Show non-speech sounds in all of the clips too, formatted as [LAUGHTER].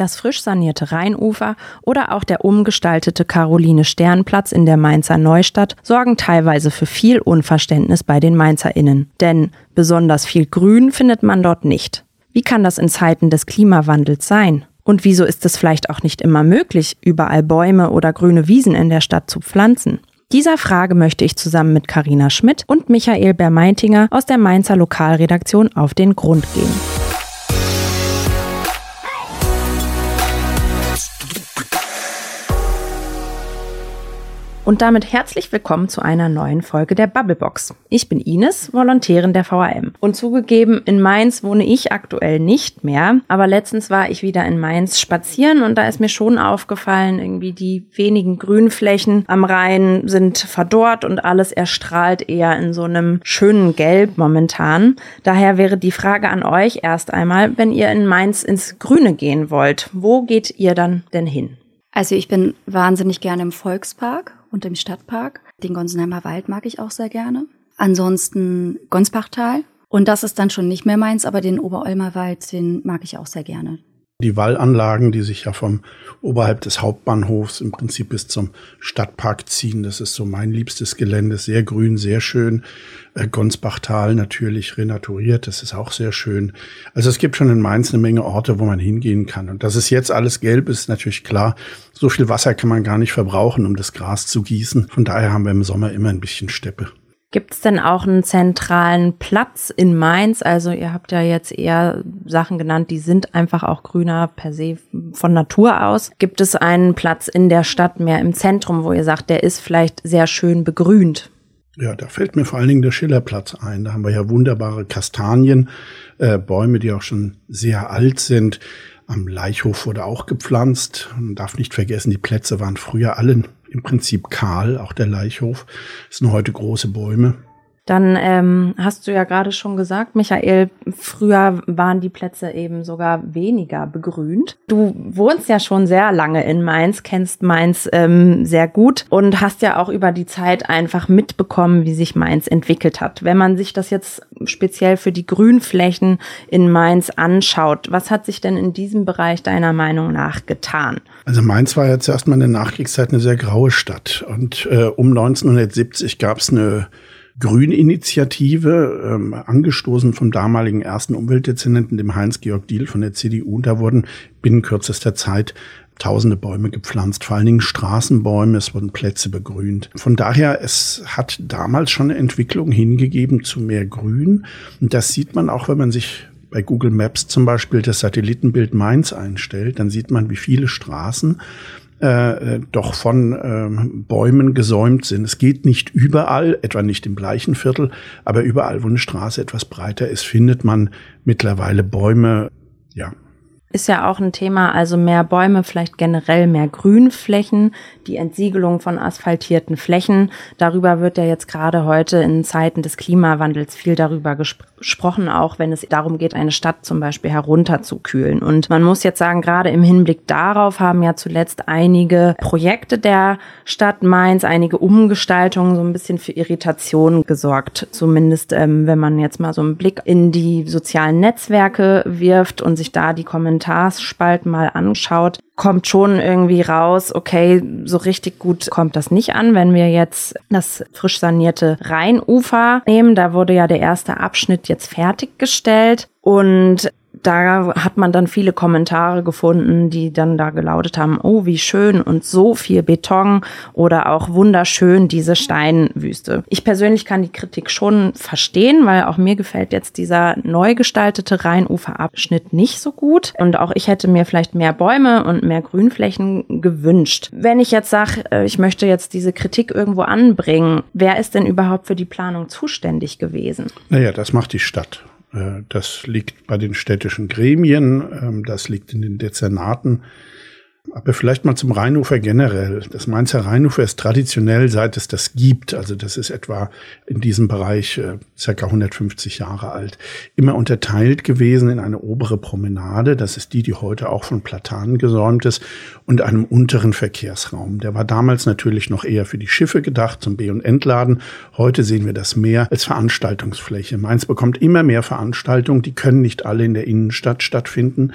Das frisch sanierte Rheinufer oder auch der umgestaltete Caroline-Stern-Platz in der Mainzer Neustadt sorgen teilweise für viel Unverständnis bei den MainzerInnen. Denn besonders viel Grün findet man dort nicht. Wie kann das in Zeiten des Klimawandels sein? Und wieso ist es vielleicht auch nicht immer möglich, überall Bäume oder grüne Wiesen in der Stadt zu pflanzen? Dieser Frage möchte ich zusammen mit Karina Schmidt und Michael Bermeintinger aus der Mainzer Lokalredaktion auf den Grund gehen. Und damit herzlich willkommen zu einer neuen Folge der Bubblebox. Ich bin Ines, Volontärin der VRM. Und zugegeben, in Mainz wohne ich aktuell nicht mehr. Aber letztens war ich wieder in Mainz spazieren und da ist mir schon aufgefallen, irgendwie die wenigen Grünflächen am Rhein sind verdorrt und alles erstrahlt eher in so einem schönen Gelb momentan. Daher wäre die Frage an euch erst einmal, wenn ihr in Mainz ins Grüne gehen wollt, wo geht ihr dann denn hin? Also ich bin wahnsinnig gerne im Volkspark und im Stadtpark. Den Gonsenheimer Wald mag ich auch sehr gerne. Ansonsten Gonsbachtal. Und das ist dann schon nicht mehr meins, aber den Oberolmer Wald, den mag ich auch sehr gerne. Die Wallanlagen, die sich ja vom oberhalb des Hauptbahnhofs im Prinzip bis zum Stadtpark ziehen, das ist so mein liebstes Gelände. Sehr grün, sehr schön. Äh, Gonsbachtal natürlich renaturiert, das ist auch sehr schön. Also es gibt schon in Mainz eine Menge Orte, wo man hingehen kann. Und dass es jetzt alles gelb ist, natürlich klar. So viel Wasser kann man gar nicht verbrauchen, um das Gras zu gießen. Von daher haben wir im Sommer immer ein bisschen Steppe. Gibt es denn auch einen zentralen Platz in Mainz? Also ihr habt ja jetzt eher Sachen genannt, die sind einfach auch grüner per se von Natur aus. Gibt es einen Platz in der Stadt mehr im Zentrum, wo ihr sagt, der ist vielleicht sehr schön begrünt? Ja, da fällt mir vor allen Dingen der Schillerplatz ein. Da haben wir ja wunderbare Kastanien, äh, Bäume, die auch schon sehr alt sind. Am Leichhof wurde auch gepflanzt. Man darf nicht vergessen, die Plätze waren früher alle im Prinzip kahl, auch der Leichhof. Es sind heute große Bäume. Dann ähm, hast du ja gerade schon gesagt, Michael, früher waren die Plätze eben sogar weniger begrünt. Du wohnst ja schon sehr lange in Mainz, kennst Mainz ähm, sehr gut und hast ja auch über die Zeit einfach mitbekommen, wie sich Mainz entwickelt hat. Wenn man sich das jetzt speziell für die Grünflächen in Mainz anschaut, was hat sich denn in diesem Bereich deiner Meinung nach getan? Also Mainz war ja zuerst mal in der Nachkriegszeit eine sehr graue Stadt und äh, um 1970 gab es eine Grüninitiative, ähm, angestoßen vom damaligen ersten Umweltdezernenten, dem Heinz-Georg Diel von der CDU. Und da wurden binnen kürzester Zeit tausende Bäume gepflanzt, vor allen Dingen Straßenbäume, es wurden Plätze begrünt. Von daher, es hat damals schon eine Entwicklung hingegeben zu mehr Grün. Und das sieht man auch, wenn man sich bei Google Maps zum Beispiel das Satellitenbild Mainz einstellt, dann sieht man, wie viele Straßen äh, doch von äh, Bäumen gesäumt sind. Es geht nicht überall, etwa nicht im gleichen Viertel, aber überall, wo eine Straße etwas breiter ist, findet man mittlerweile Bäume, ja, ist ja auch ein Thema, also mehr Bäume, vielleicht generell mehr Grünflächen, die Entsiegelung von asphaltierten Flächen. Darüber wird ja jetzt gerade heute in Zeiten des Klimawandels viel darüber gesprochen, auch wenn es darum geht, eine Stadt zum Beispiel herunterzukühlen. Und man muss jetzt sagen, gerade im Hinblick darauf haben ja zuletzt einige Projekte der Stadt Mainz, einige Umgestaltungen so ein bisschen für Irritation gesorgt. Zumindest, ähm, wenn man jetzt mal so einen Blick in die sozialen Netzwerke wirft und sich da die Kommentare Kommentarspalten mal anschaut, kommt schon irgendwie raus, okay, so richtig gut kommt das nicht an. Wenn wir jetzt das frisch sanierte Rheinufer nehmen, da wurde ja der erste Abschnitt jetzt fertiggestellt und da hat man dann viele Kommentare gefunden, die dann da gelautet haben, oh, wie schön und so viel Beton oder auch wunderschön diese Steinwüste. Ich persönlich kann die Kritik schon verstehen, weil auch mir gefällt jetzt dieser neu gestaltete Rheinuferabschnitt nicht so gut und auch ich hätte mir vielleicht mehr Bäume und mehr Grünflächen gewünscht. Wenn ich jetzt sage, äh, ich möchte jetzt diese Kritik irgendwo anbringen, wer ist denn überhaupt für die Planung zuständig gewesen? Naja, das macht die Stadt. Äh, das liegt bei den städtischen Gremien, ähm, das liegt in den Dezernaten. Aber vielleicht mal zum Rheinufer generell. Das Mainzer Rheinufer ist traditionell, seit es das gibt, also das ist etwa in diesem Bereich äh, circa 150 Jahre alt, immer unterteilt gewesen in eine obere Promenade, das ist die, die heute auch von Platanen gesäumt ist, und einem unteren Verkehrsraum. Der war damals natürlich noch eher für die Schiffe gedacht, zum Be- und Entladen. Heute sehen wir das mehr als Veranstaltungsfläche. Mainz bekommt immer mehr Veranstaltungen, die können nicht alle in der Innenstadt stattfinden.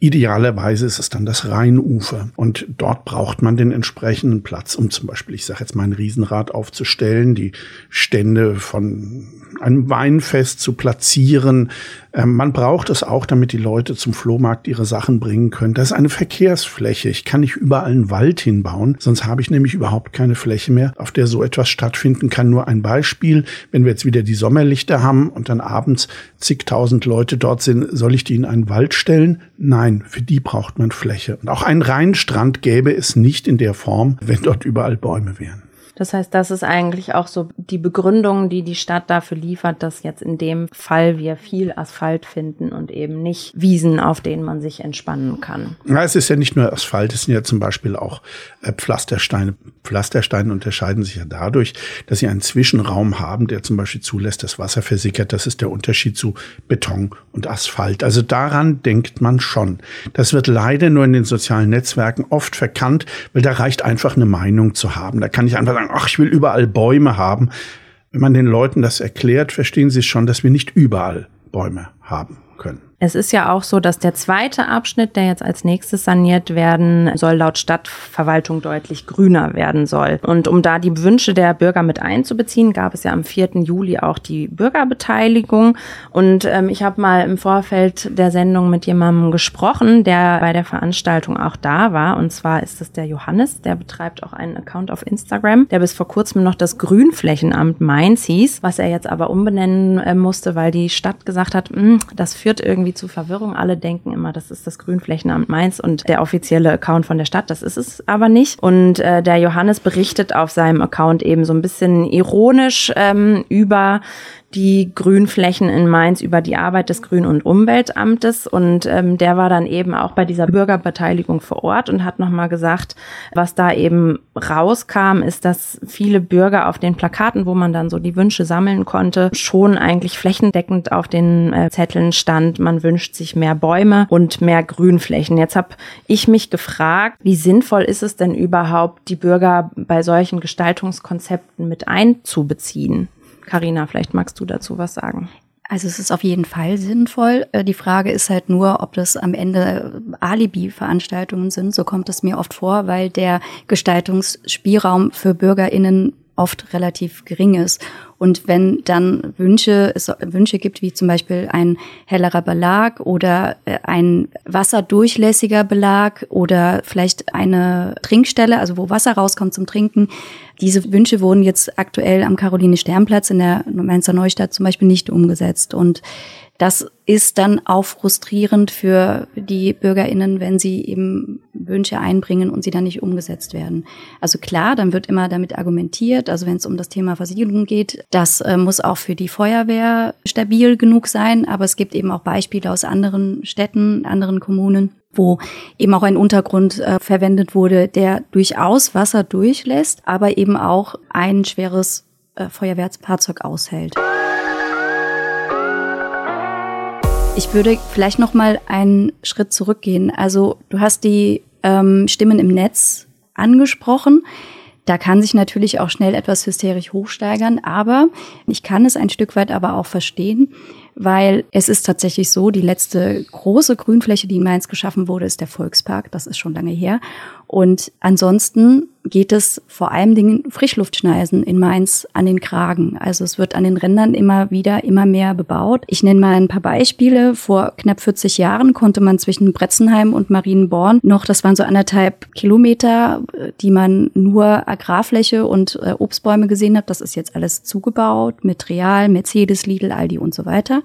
Idealerweise ist es dann das Rheinufer. Und dort braucht man den entsprechenden Platz, um zum Beispiel, ich sage jetzt mal ein Riesenrad aufzustellen, die Stände von einem Weinfest zu platzieren. Ähm, man braucht es auch, damit die Leute zum Flohmarkt ihre Sachen bringen können. Das ist eine Verkehrsfläche. Ich kann nicht überall einen Wald hinbauen, sonst habe ich nämlich überhaupt keine Fläche mehr, auf der so etwas stattfinden kann. Nur ein Beispiel, wenn wir jetzt wieder die Sommerlichter haben und dann abends zigtausend Leute dort sind, soll ich die in einen Wald stellen? Nein, für die braucht man Fläche. Und auch einen Rheinstrand gäbe es nicht in der Form, wenn dort überall Bäume wären. Das heißt, das ist eigentlich auch so die Begründung, die die Stadt dafür liefert, dass jetzt in dem Fall wir viel Asphalt finden und eben nicht Wiesen, auf denen man sich entspannen kann. Ja, es ist ja nicht nur Asphalt, es sind ja zum Beispiel auch äh, Pflastersteine. Pflastersteine unterscheiden sich ja dadurch, dass sie einen Zwischenraum haben, der zum Beispiel zulässt, dass Wasser versickert. Das ist der Unterschied zu Beton und Asphalt. Also daran denkt man schon. Das wird leider nur in den sozialen Netzwerken oft verkannt, weil da reicht einfach eine Meinung zu haben. Da kann ich einfach sagen, sagen, ach, ich will überall Bäume haben. Wenn man den Leuten das erklärt, verstehen sie schon, dass wir nicht überall Bäume haben können. Es ist ja auch so, dass der zweite Abschnitt, der jetzt als nächstes saniert werden soll, laut Stadtverwaltung deutlich grüner werden soll. Und um da die Wünsche der Bürger mit einzubeziehen, gab es ja am 4. Juli auch die Bürgerbeteiligung. Und ähm, ich habe mal im Vorfeld der Sendung mit jemandem gesprochen, der bei der Veranstaltung auch da war. Und zwar ist es der Johannes, der betreibt auch einen Account auf Instagram, der bis vor kurzem noch das Grünflächenamt Mainz hieß, was er jetzt aber umbenennen äh, musste, weil die Stadt gesagt hat, hm, das führt irgendwie irgendwie zu Verwirrung. Alle denken immer, das ist das Grünflächenamt Mainz und der offizielle Account von der Stadt. Das ist es aber nicht. Und äh, der Johannes berichtet auf seinem Account eben so ein bisschen ironisch ähm, über die Grünflächen in Mainz über die Arbeit des Grün- und Umweltamtes. Und ähm, der war dann eben auch bei dieser Bürgerbeteiligung vor Ort und hat nochmal gesagt, was da eben rauskam, ist, dass viele Bürger auf den Plakaten, wo man dann so die Wünsche sammeln konnte, schon eigentlich flächendeckend auf den äh, Zetteln stand, man wünscht sich mehr Bäume und mehr Grünflächen. Jetzt habe ich mich gefragt, wie sinnvoll ist es denn überhaupt, die Bürger bei solchen Gestaltungskonzepten mit einzubeziehen? Karina, vielleicht magst du dazu was sagen. Also es ist auf jeden Fall sinnvoll. Äh, die Frage ist halt nur, ob das am Ende Alibi-Veranstaltungen sind. So kommt es mir oft vor, weil der Gestaltungsspielraum für BürgerInnen oft relativ gering ist. Und wenn dann Wünsche, es Wünsche gibt, wie zum Beispiel ein hellerer Belag oder äh, ein wasserdurchlässiger Belag oder vielleicht eine Trinkstelle, also wo Wasser rauskommt zum Trinken, diese Wünsche wurden jetzt aktuell am Caroline-Stern-Platz in der Mainzer Neustadt zum Beispiel nicht umgesetzt. Und das ist dann auch frustrierend für die BürgerInnen, wenn sie eben Wünsche einbringen und sie dann nicht umgesetzt werden. Also klar, dann wird immer damit argumentiert, also wenn es um das Thema Versiegelung geht, das äh, muss auch für die Feuerwehr stabil genug sein, aber es gibt eben auch Beispiele aus anderen Städten, anderen Kommunen, wo eben auch ein Untergrund äh, verwendet wurde, der durchaus Wasser durchlässt, aber eben auch ein schweres äh, Feuerwehrfahrzeug aushält. Ich würde vielleicht noch mal einen Schritt zurückgehen. Also du hast die ähm, Stimmen im Netz angesprochen. Da kann sich natürlich auch schnell etwas hysterisch hochsteigern, aber ich kann es ein Stück weit aber auch verstehen, weil es ist tatsächlich so, die letzte große Grünfläche, die in Mainz geschaffen wurde, ist der Volkspark. Das ist schon lange her. Und ansonsten geht es vor allem Dingen Frischluftschneisen in Mainz an den Kragen. Also es wird an den Rändern immer wieder immer mehr bebaut. Ich nenne mal ein paar Beispiele. Vor knapp 40 Jahren konnte man zwischen Bretzenheim und Marienborn noch, das waren so anderthalb Kilometer, die man nur Agrarfläche und äh, Obstbäume gesehen hat. Das ist jetzt alles zugebaut mit Real, Mercedes, Lidl, Aldi und so weiter.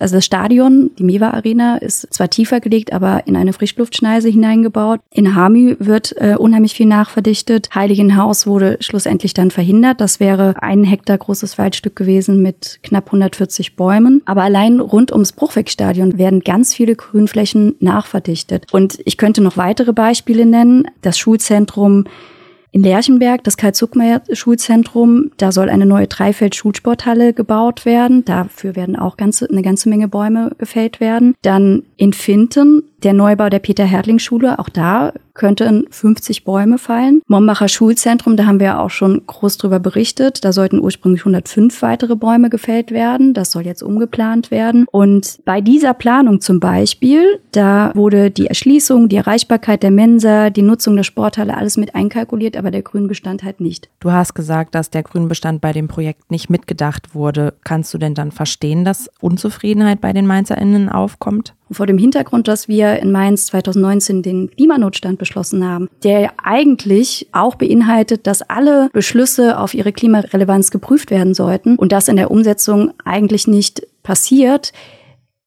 Also das Stadion, die Mewa Arena, ist zwar tiefer gelegt, aber in eine Frischluftschneise hineingebaut. In Hamü wird äh, unheimlich viel nachverdichtet. Heiligenhaus wurde schlussendlich dann verhindert. Das wäre ein Hektar großes Waldstück gewesen mit knapp 140 Bäumen. Aber allein rund ums Bruchwegstadion werden ganz viele Grünflächen nachverdichtet. Und ich könnte noch weitere Beispiele nennen. Das Schulzentrum in Lerchenberg, das Karl-Zuckmeier-Schulzentrum, da soll eine neue Dreifeld-Schulsporthalle gebaut werden. Dafür werden auch ganze, eine ganze Menge Bäume gefällt werden. Dann in Finten der Neubau der Peter-Hertling-Schule, auch da könnten 50 Bäume fallen. Mombacher Schulzentrum, da haben wir auch schon groß drüber berichtet. Da sollten ursprünglich 105 weitere Bäume gefällt werden. Das soll jetzt umgeplant werden. Und bei dieser Planung zum Beispiel, da wurde die Erschließung, die Erreichbarkeit der Mensa, die Nutzung der Sporthalle, alles mit einkalkuliert, aber der Grünbestand halt nicht. Du hast gesagt, dass der Grünbestand bei dem Projekt nicht mitgedacht wurde. Kannst du denn dann verstehen, dass Unzufriedenheit bei den MainzerInnen aufkommt? Vor dem Hintergrund, dass wir in Mainz 2019 den Klimanotstand beschlossen haben, der eigentlich auch beinhaltet, dass alle Beschlüsse auf ihre Klimarelevanz geprüft werden sollten und das in der Umsetzung eigentlich nicht passiert,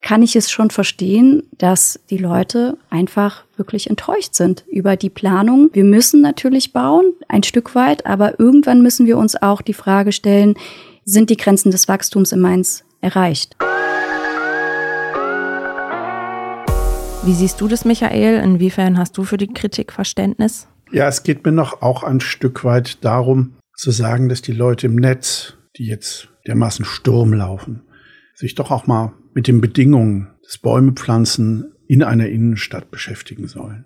kann ich es schon verstehen, dass die Leute einfach wirklich enttäuscht sind über die Planung. Wir müssen natürlich bauen, ein Stück weit, aber irgendwann müssen wir uns auch die Frage stellen, sind die Grenzen des Wachstums in Mainz erreicht? Wie siehst du das, Michael? Inwiefern hast du für die Kritik Verständnis? Ja, es geht mir noch auch ein Stück weit darum, zu sagen, dass die Leute im Netz, die jetzt dermaßen Sturm laufen, sich doch auch mal mit den Bedingungen des Bäumepflanzen in einer Innenstadt beschäftigen sollen.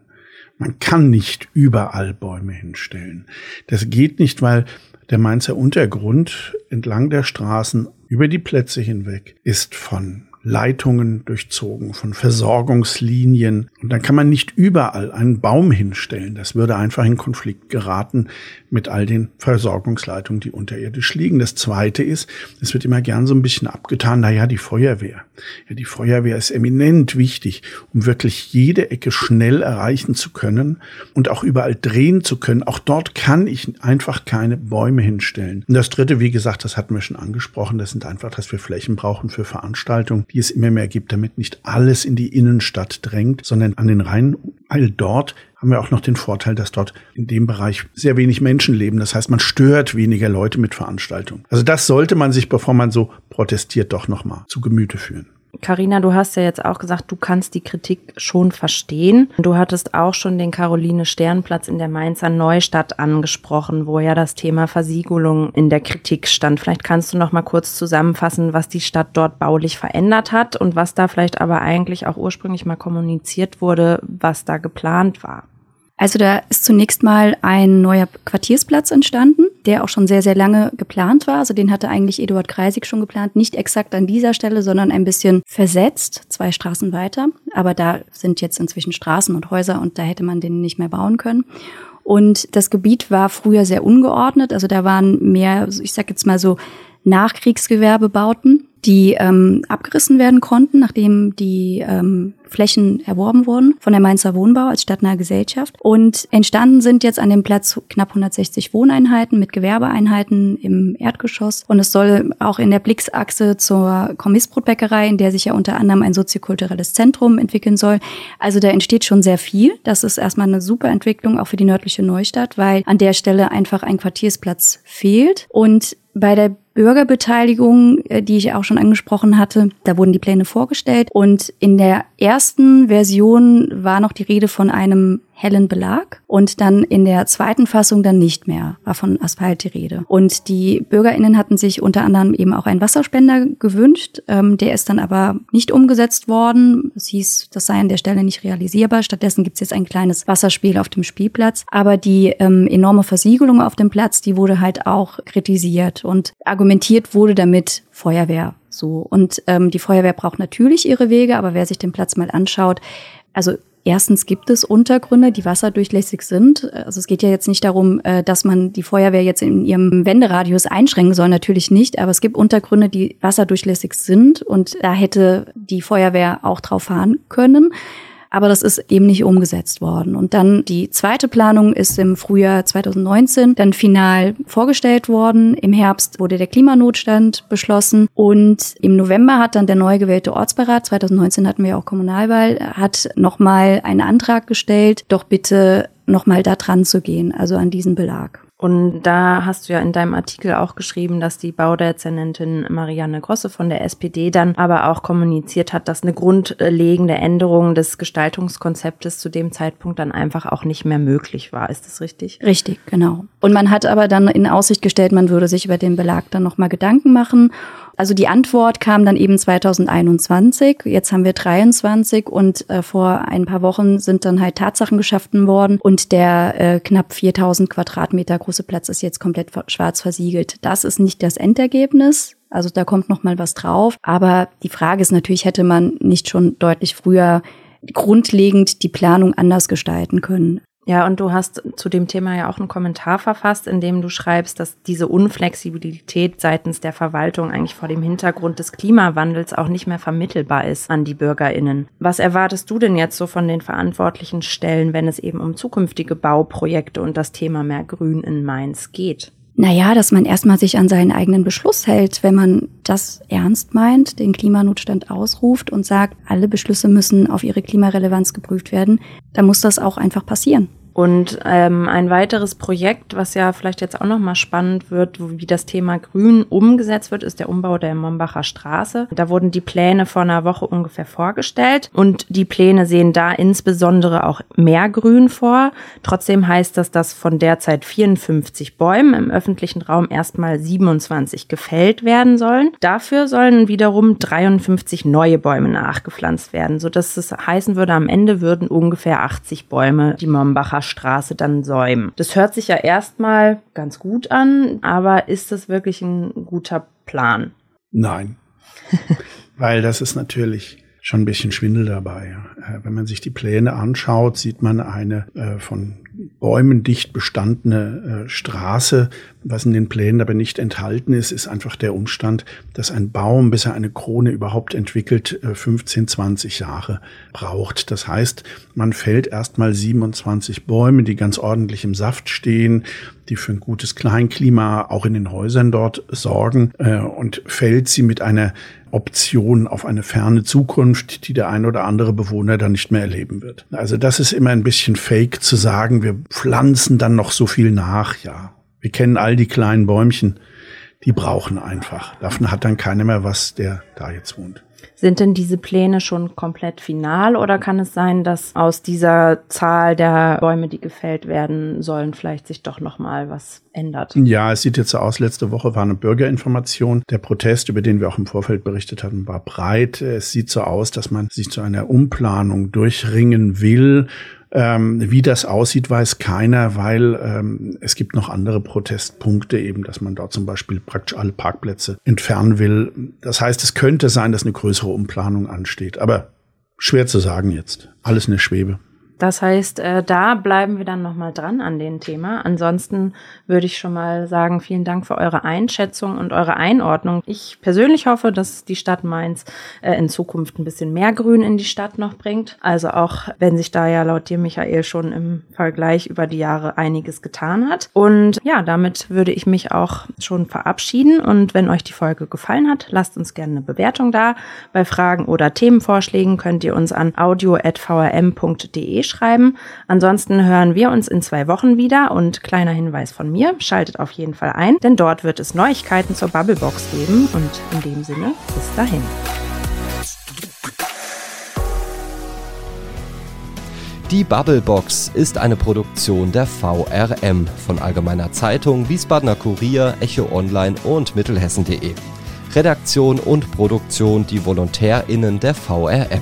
Man kann nicht überall Bäume hinstellen. Das geht nicht, weil der Mainzer Untergrund entlang der Straßen über die Plätze hinweg ist von Leitungen durchzogen, von Versorgungslinien. Und dann kann man nicht überall einen Baum hinstellen. Das würde einfach in Konflikt geraten mit all den Versorgungsleitungen, die unterirdisch liegen. Das Zweite ist, es wird immer gern so ein bisschen abgetan, na ja, die Feuerwehr. Ja, die Feuerwehr ist eminent wichtig, um wirklich jede Ecke schnell erreichen zu können und auch überall drehen zu können. Auch dort kann ich einfach keine Bäume hinstellen. Und das Dritte, wie gesagt, das hatten wir schon angesprochen, das sind einfach, dass wir Flächen brauchen für Veranstaltungen, die es immer mehr gibt, damit nicht alles in die Innenstadt drängt, sondern an den Rhein, weil dort haben wir auch noch den Vorteil, dass dort in dem Bereich sehr wenig Menschen leben. Das heißt, man stört weniger Leute mit Veranstaltungen. Also das sollte man sich, bevor man so protestiert, doch nochmal zu Gemüte führen. Carina, du hast ja jetzt auch gesagt, du kannst die Kritik schon verstehen. Du hattest auch schon den Caroline Sternplatz in der Mainzer Neustadt angesprochen, wo ja das Thema Versiegelung in der Kritik stand. Vielleicht kannst du noch mal kurz zusammenfassen, was die Stadt dort baulich verändert hat und was da vielleicht aber eigentlich auch ursprünglich mal kommuniziert wurde, was da geplant war. Also da ist zunächst mal ein neuer Quartiersplatz entstanden, der auch schon sehr, sehr lange geplant war. Also den hatte eigentlich Eduard Kreisig schon geplant. Nicht exakt an dieser Stelle, sondern ein bisschen versetzt, zwei Straßen weiter. Aber da sind jetzt inzwischen Straßen und Häuser und da hätte man den nicht mehr bauen können. Und das Gebiet war früher sehr ungeordnet. Also da waren mehr, ich sag jetzt mal so, Nachkriegsgewerbebauten die ähm, abgerissen werden konnten, nachdem die ähm, Flächen erworben wurden von der Mainzer Wohnbau als stadtnahe Gesellschaft. Und entstanden sind jetzt an dem Platz knapp 160 Wohneinheiten mit Gewerbeeinheiten im Erdgeschoss. Und es soll auch in der Blicksachse zur Kommissbrotbäckerei, in der sich ja unter anderem ein soziokulturelles Zentrum entwickeln soll. Also da entsteht schon sehr viel. Das ist erstmal eine super Entwicklung auch für die nördliche Neustadt, weil an der Stelle einfach ein Quartiersplatz fehlt. Und bei der Bürgerbeteiligung, äh, die ich auch schon angesprochen hatte, da wurden die Pläne vorgestellt. Und in der ersten Version war noch die Rede von einem hellen Belag und dann in der zweiten Fassung dann nicht mehr, war von Asphalt die Rede. Und die BürgerInnen hatten sich unter anderem eben auch einen Wasserspender gewünscht, ähm, der ist dann aber nicht umgesetzt worden. Es hieß, das sei an der Stelle nicht realisierbar. Stattdessen gibt es jetzt ein kleines Wasserspiel auf dem Spielplatz. Aber die ähm, enorme Versiegelung auf dem Platz, die wurde halt auch kritisiert und argumentiert wurde damit Feuerwehr so. Und ähm, die Feuerwehr braucht natürlich ihre Wege, aber wer sich den Platz mal anschaut, also Erstens gibt es Untergründe, die wasserdurchlässig sind. Also es geht ja jetzt nicht darum, äh, dass man die Feuerwehr jetzt in ihrem Wenderadius einschränken soll, natürlich nicht. Aber es gibt Untergründe, die wasserdurchlässig sind und da hätte die Feuerwehr auch drauf fahren können. Aber das ist eben nicht umgesetzt worden. Und dann die zweite Planung ist im Frühjahr 2019 dann final vorgestellt worden. Im Herbst wurde der Klimanotstand beschlossen und im November hat dann der neu gewählte Ortsbeirat, 2019 hatten wir auch Kommunalwahl, hat nochmal einen Antrag gestellt, doch bitte nochmal da dran zu gehen, also an diesen Belag. Und da hast du ja in deinem Artikel auch geschrieben, dass die Baudezernentin Marianne Grosse von der SPD dann aber auch kommuniziert hat, dass eine grundlegende Änderung des Gestaltungskonzeptes zu dem Zeitpunkt dann einfach auch nicht mehr möglich war. Ist das richtig? Richtig, genau. Und man hat aber dann in Aussicht gestellt, man würde sich über den Belag dann nochmal Gedanken machen. Also die Antwort kam dann eben 2021. Jetzt haben wir 23 und äh, vor ein paar Wochen sind dann halt Tatsachen geschaffen worden und der äh, knapp 4000 Quadratmeter große Platz ist jetzt komplett schwarz versiegelt. Das ist nicht das Endergebnis. Also da kommt noch mal was drauf. Aber die Frage ist natürlich, hätte man nicht schon deutlich früher grundlegend die Planung anders gestalten können. Ja, und du hast zu dem Thema ja auch einen Kommentar verfasst, in dem du schreibst, dass diese Unflexibilität seitens der Verwaltung eigentlich vor dem Hintergrund des Klimawandels auch nicht mehr vermittelbar ist an die Bürgerinnen. Was erwartest du denn jetzt so von den verantwortlichen Stellen, wenn es eben um zukünftige Bauprojekte und das Thema mehr Grün in Mainz geht? Naja, dass man erstmal sich an seinen eigenen Beschluss hält, wenn man das ernst meint, den Klimanotstand ausruft und sagt, alle Beschlüsse müssen auf ihre Klimarelevanz geprüft werden, dann muss das auch einfach passieren. Und ähm, ein weiteres Projekt, was ja vielleicht jetzt auch nochmal spannend wird, wie das Thema Grün umgesetzt wird, ist der Umbau der Mombacher Straße. Da wurden die Pläne vor einer Woche ungefähr vorgestellt und die Pläne sehen da insbesondere auch mehr Grün vor. Trotzdem heißt das, dass von derzeit 54 Bäumen im öffentlichen Raum erstmal 27 gefällt werden sollen. Dafür sollen wiederum 53 neue Bäume nachgepflanzt werden, sodass es heißen würde, am Ende würden ungefähr 80 Bäume die Mombacher Straße dann säumen. Das hört sich ja erstmal ganz gut an, aber ist das wirklich ein guter Plan? Nein. [LAUGHS] Weil das ist natürlich schon ein bisschen Schwindel dabei. Äh, wenn man sich die Pläne anschaut, sieht man eine äh, von Bäumen dicht bestandene äh, Straße. Was in den Plänen aber nicht enthalten ist, ist einfach der Umstand, dass ein Baum, bis er eine Krone überhaupt entwickelt, 15, 20 Jahre braucht. Das heißt, man fällt erstmal 27 Bäume, die ganz ordentlich im Saft stehen, die für ein gutes Kleinklima auch in den Häusern dort sorgen und fällt sie mit einer Option auf eine ferne Zukunft, die der ein oder andere Bewohner dann nicht mehr erleben wird. Also das ist immer ein bisschen fake zu sagen, wir pflanzen dann noch so viel nach. Ja, wir kennen all die kleinen Bäumchen, die brauchen einfach. Davon hat dann keiner mehr was, der da jetzt wohnt. Sind denn diese Pläne schon komplett final oder kann es sein, dass aus dieser Zahl der Bäume, die gefällt werden sollen, vielleicht sich doch noch mal was ändert? Ja, es sieht jetzt so aus. Letzte Woche war eine Bürgerinformation. Der Protest, über den wir auch im Vorfeld berichtet hatten, war breit. Es sieht so aus, dass man sich zu einer Umplanung durchringen will. Ähm, wie das aussieht, weiß keiner, weil ähm, es gibt noch andere Protestpunkte, eben, dass man dort zum Beispiel praktisch alle Parkplätze entfernen will. Das heißt, es könnte sein, dass eine größere Umplanung ansteht. Aber schwer zu sagen jetzt. Alles in der Schwebe. Das heißt, äh, da bleiben wir dann nochmal dran an dem Thema. Ansonsten würde ich schon mal sagen, vielen Dank für eure Einschätzung und eure Einordnung. Ich persönlich hoffe, dass die Stadt Mainz äh, in Zukunft ein bisschen mehr Grün in die Stadt noch bringt. Also auch wenn sich da ja laut dir, Michael, schon im Vergleich über die Jahre einiges getan hat. Und ja, damit würde ich mich auch schon verabschieden. Und wenn euch die Folge gefallen hat, lasst uns gerne eine Bewertung da. Bei Fragen oder Themenvorschlägen könnt ihr uns an audio.vrm.de schreiben. Ansonsten hören wir uns in zwei Wochen wieder und kleiner Hinweis von mir, schaltet auf jeden Fall ein, denn dort wird es Neuigkeiten zur Bubblebox geben und in dem Sinne bis dahin. Die Bubblebox ist eine Produktion der VRM von Allgemeiner Zeitung, Wiesbadener Kurier, Echo Online und Mittelhessen.de. Redaktion und Produktion die VolontärInnen der VRM.